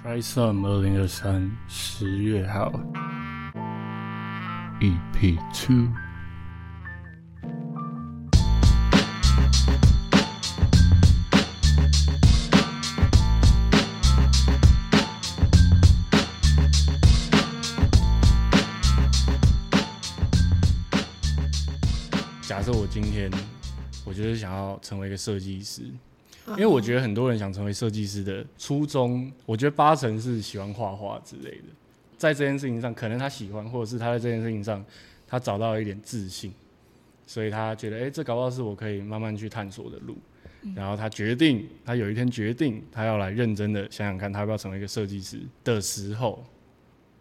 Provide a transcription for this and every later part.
Try Some 二零二三十月号 EP Two。假设我今天，我就是想要成为一个设计师，因为我觉得很多人想成为设计师的初衷，我觉得八成是喜欢画画之类的，在这件事情上，可能他喜欢，或者是他在这件事情上，他找到了一点自信，所以他觉得，哎、这搞不好是我可以慢慢去探索的路。然后他决定，他有一天决定，他要来认真的想想看，他要不要成为一个设计师的时候，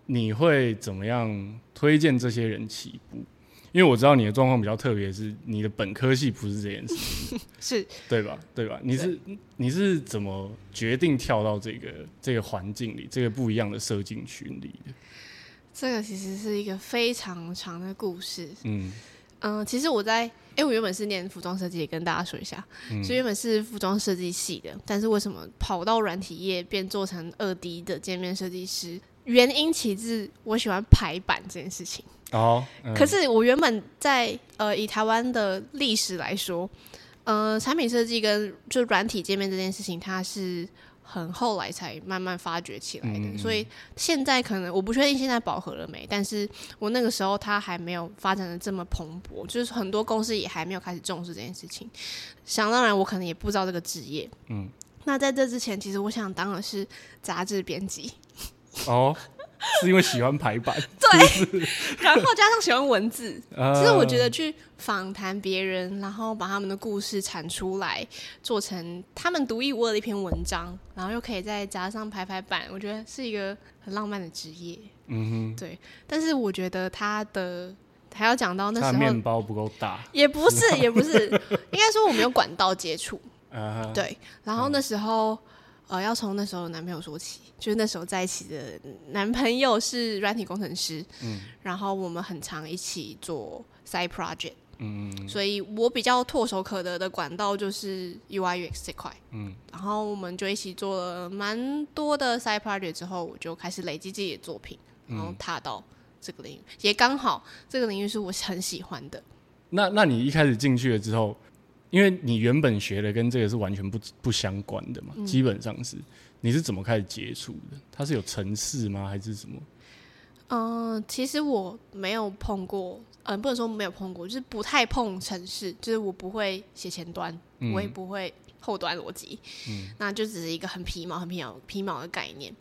你会怎么样推荐这些人起步？因为我知道你的状况比较特别，是你的本科系不是这件事。是对吧？对吧？你是你是怎么决定跳到这个这个环境里，这个不一样的设计群里的？这个其实是一个非常长的故事。嗯嗯、其实我在，哎、我原本是念服装设计，也跟大家说一下，嗯所以原本是服装设计系的，但是为什么跑到软体业变做成二 D 的界面设计师？原因其实我喜欢排版这件事情。哦，嗯可是我原本在呃以台湾的历史来说，呃，产品设计跟就软体界面这件事情，它是很后来才慢慢发掘起来的。所以现在可能我不确定现在饱和了没，但是我那个时候它还没有发展的这么蓬勃，就是很多公司也还没有开始重视这件事情。想当然，我可能也不知道这个职业。嗯，那在这之前，其实我想当的是杂志编辑。哦，是因为喜欢排版，对然后加上喜欢文字，呃其实我觉得去访谈别人，然后把他们的故事产出来，做成他们独一无二的一篇文章，然后又可以再加上排排版，我觉得是一个很浪漫的职业。嗯哼对，但是我觉得他的还要讲到那时候的面包不够大，也不是，也不是，应该说我没有管道接触。对，然后那时候。呃，要从那时候的男朋友说起，就是那时候在一起的男朋友是软体工程师，嗯。然后我们很常一起做 side project，嗯所以我比较唾手可得的管道就是 UI UX 这块，嗯。然后我们就一起做了蛮多的 side project 之后，我就开始累积自己的作品，然后踏到这个领域，也刚好这个领域是我很喜欢的。那那你一开始进去了之后，因为你原本学的跟这个是完全不不相关的嘛，嗯基本上是，你是怎么开始接触的？它是有程式吗？还是什么？嗯、其实我没有碰过，嗯、不能说没有碰过，就是不太碰程式，就是我不会写前端，嗯我也不会后端逻辑，那就只是一个很皮毛、很皮毛、皮毛的概念。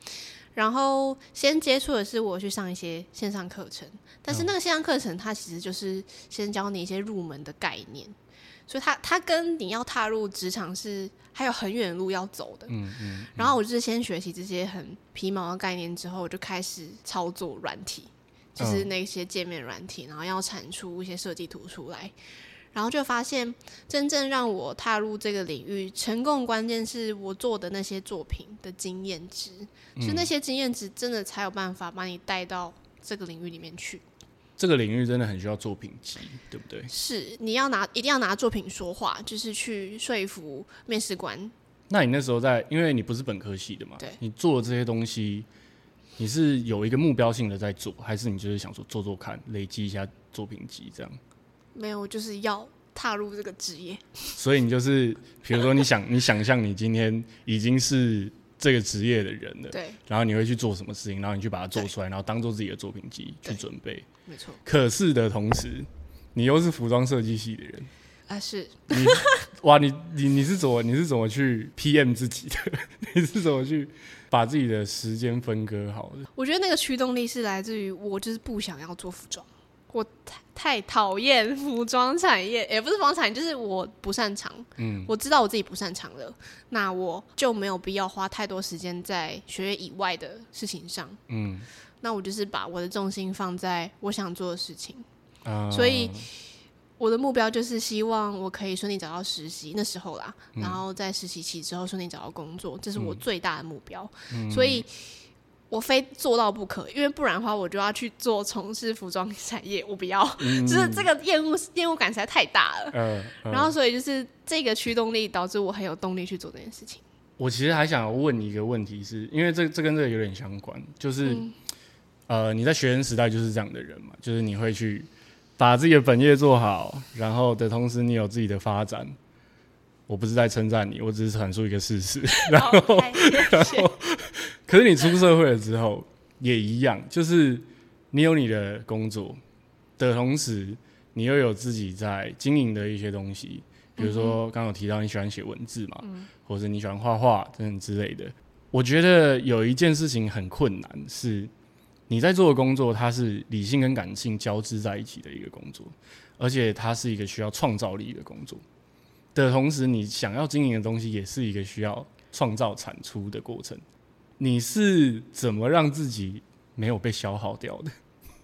然后先接触的是我去上一些线上课程，但是那个线上课程它其实就是先教你一些入门的概念，所以他他跟你要踏入职场是还有很远的路要走的。嗯嗯然后我就是先学习这些很皮毛的概念之后，我就开始操作软体，就是那些界面软体，然后要产出一些设计图出来。然后就发现，真正让我踏入这个领域成功的关键是我做的那些作品的经验值，就那些经验值真的才有办法把你带到这个领域里面去。这个领域真的很需要作品集，对不对？是你要拿一定要拿作品说话，就是去说服面试官。那你那时候在，因为你不是本科系的嘛，对你做的这些东西，你是有一个目标性的在做，还是你就是想说做做看，累积一下作品集这样？没有，就是要踏入这个职业。所以你就是，比如说你想，你想象你今天已经是这个职业的人了，对，然后你会去做什么事情，然后你去把它做出来，然后当做自己的作品集去准备。没错。可是的同时，你又是服装设计系的人，啊，是你 哇，你你你是怎么你是怎么去 PM 自己的？你是怎么去把自己的时间分割好的？我觉得那个驱动力是来自于我就是不想要做服装，我太太讨厌服装产业，也不是服装产业，就是我不擅长。嗯我知道我自己不擅长了，那我就没有必要花太多时间在学业以外的事情上。嗯那我就是把我的重心放在我想做的事情。啊所以我的目标就是希望我可以顺利找到实习，那时候啦，嗯然后在实习期之后顺利找到工作，这是我最大的目标。嗯所以我非做到不可，因为不然的话，我就要去做从事服装产业，我不要，就是这个厌恶厌恶感实在太大了。呃，呃然后，所以就是这个驱动力导致我很有动力去做这件事情。我其实还想要问你一个问题是，因为这这跟这个有点相关，就是、嗯呃，你在学生时代就是这样的人嘛，就是你会去把自己的本业做好，然后的同时你有自己的发展。我不是在称赞你，我只是阐述一个事实。然后。可是你出社会了之后也一样，就是你有你的工作的同时，你又有自己在经营的一些东西，比如说刚刚有提到你喜欢写文字嘛，或者你喜欢画画等等之类的。我觉得有一件事情很困难，是你在做的工作，它是理性跟感性交织在一起的一个工作，而且它是一个需要创造力的工作。的同时，你想要经营的东西也是一个需要创造产出的过程。你是怎么让自己没有被消耗掉的？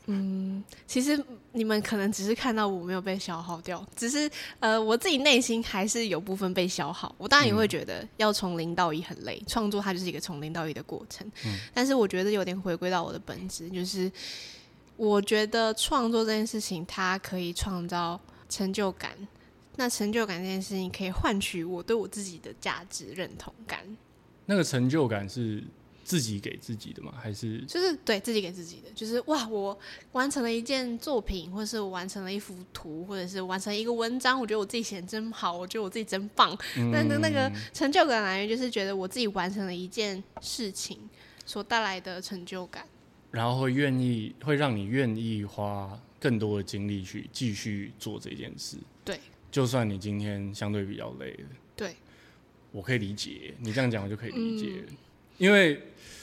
嗯其实你们可能只是看到我没有被消耗掉，只是呃，我自己内心还是有部分被消耗。我当然也会觉得要从零到一很累，创作它就是一个从零到一的过程。但是我觉得有点回归到我的本质，就是我觉得创作这件事情，它可以创造成就感。那成就感这件事情可以换取我对我自己的价值认同感，那个成就感是自己给自己的吗？还是就是对自己给自己的，就是哇，我完成了一件作品，或者是我完成了一幅图，或者是完成一个文章，我觉得我自己写的真好，我觉得我自己真棒。那那那个成就感来源就是觉得我自己完成了一件事情所带来的成就感。然后会愿意会让你愿意花更多的精力去继续做这件事？对，就算你今天相对比较累了，对，我可以理解你这样讲，我就可以理解了。因为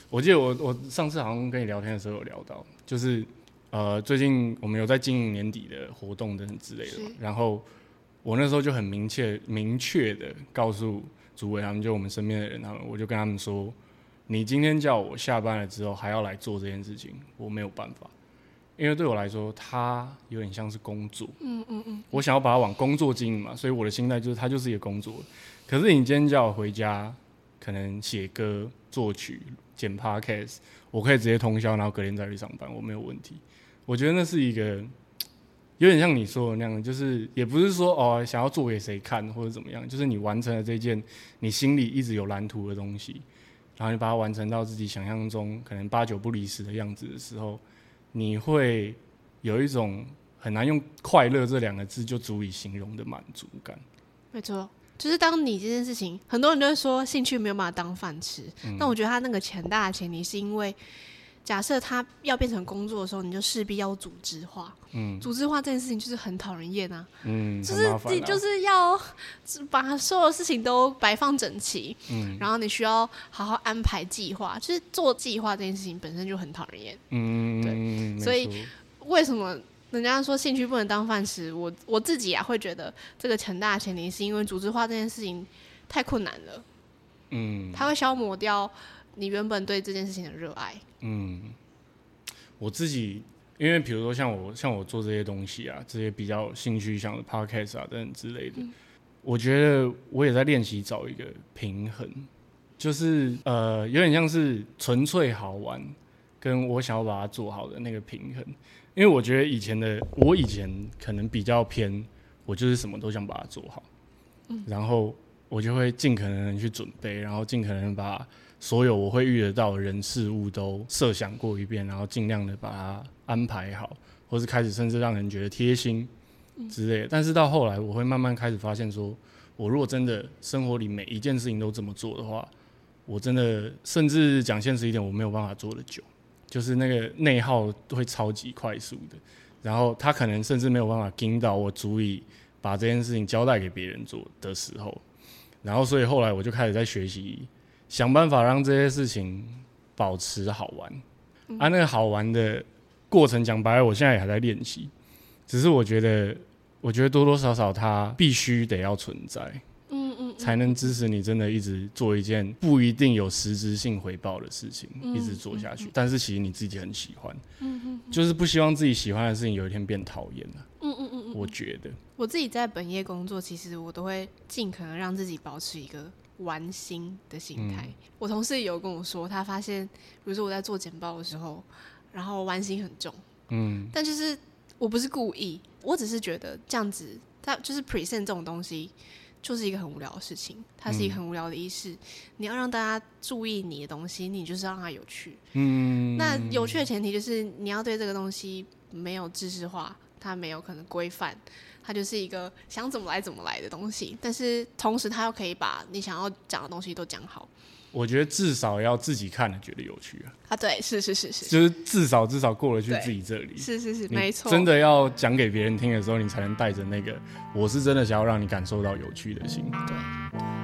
我记得我我上次好像跟你聊天的时候有聊到，就是呃最近我们有在经营年底的活动等等之类的嘛，然后我那时候就很明确明确的告诉主委他们，就我们身边的人他们，我就跟他们说，你今天叫我下班了之后还要来做这件事情，我没有办法。因为对我来说，它有点像是工作。嗯嗯嗯。我想要把它往工作经营嘛，所以我的心态就是它就是一个工作。可是你今天叫我回家，可能写歌、作曲、剪 podcast，我可以直接通宵，然后隔天再去上班，我没有问题。我觉得那是一个有点像你说的那样，就是也不是说哦想要做给谁看或者怎么样，就是你完成了这件你心里一直有蓝图的东西，然后你把它完成到自己想象中可能八九不离十的样子的时候，你会有一种很难用快乐这两个字就足以形容的满足感。没错，就是当你这件事情，很多人都会说兴趣没有办法当饭吃，但我觉得他那个很大的前提是因为，假设他要变成工作的时候，你就势必要组织化。嗯，组织化这件事情就是很讨人厌啊，嗯，就是你就是要把所有事情都摆放整齐，嗯然后你需要好好安排计划，就是做计划这件事情本身就很讨人厌。嗯，对所以为什么人家说兴趣不能当饭吃？我我自己啊会觉得这个很大的前提是因为组织化这件事情太困难了，嗯它会消磨掉你原本对这件事情的热爱。嗯，我自己因为比如说像我像我做这些东西啊，这些比较有兴趣向的 podcast 啊等等之类的，我觉得我也在练习找一个平衡，就是呃有点像是纯粹好玩，跟我想要把它做好的那个平衡。因为我觉得以前的我以前可能比较偏，我就是什么都想把它做好，嗯然后我就会尽可能地去准备，然后尽可能把所有我会遇得到的人事物都设想过一遍，然后尽量的把它安排好，或是开始甚至让人觉得贴心之类的。但是到后来，我会慢慢开始发现说，我如果真的生活里每一件事情都这么做的话，我真的甚至讲现实一点，我没有办法做得久，就是那个内耗会超级快速的，然后他可能甚至没有办法盯到我足以把这件事情交代给别人做的时候，然后所以后来我就开始在学习，想办法让这些事情保持好玩。啊，那个好玩的过程，讲白了，我现在也还在练习，只是我觉得，我觉得多多少少它必须得要存在。嗯嗯，才能支持你真的一直做一件不一定有实质性回报的事情，嗯一直做下去。但是其实你自己很喜欢，就是不希望自己喜欢的事情有一天变讨厌了。嗯嗯嗯嗯，我觉得，我自己在本业工作，其实我都会尽可能让自己保持一个玩心的心态。我同事也有跟我说，他发现，比如说我在做简报的时候，然后玩心很重，嗯但就是我不是故意，我只是觉得这样子，他就是 present 这种东西，就是一个很无聊的事情，它是一个很无聊的仪式。你要让大家注意你的东西，你就是让它有趣。嗯，那有趣的前提就是你要对这个东西没有知识化，它没有可能规范，它就是一个想怎么来怎么来的东西。但是同时，它又可以把你想要讲的东西都讲好。我觉得至少要自己看了觉得有趣啊，啊，对，是是是是，就是至少至少过得去自己这里。是是是，你没错，真的要讲给别人听的时候，你才能带着那个我是真的想要让你感受到有趣的心。对。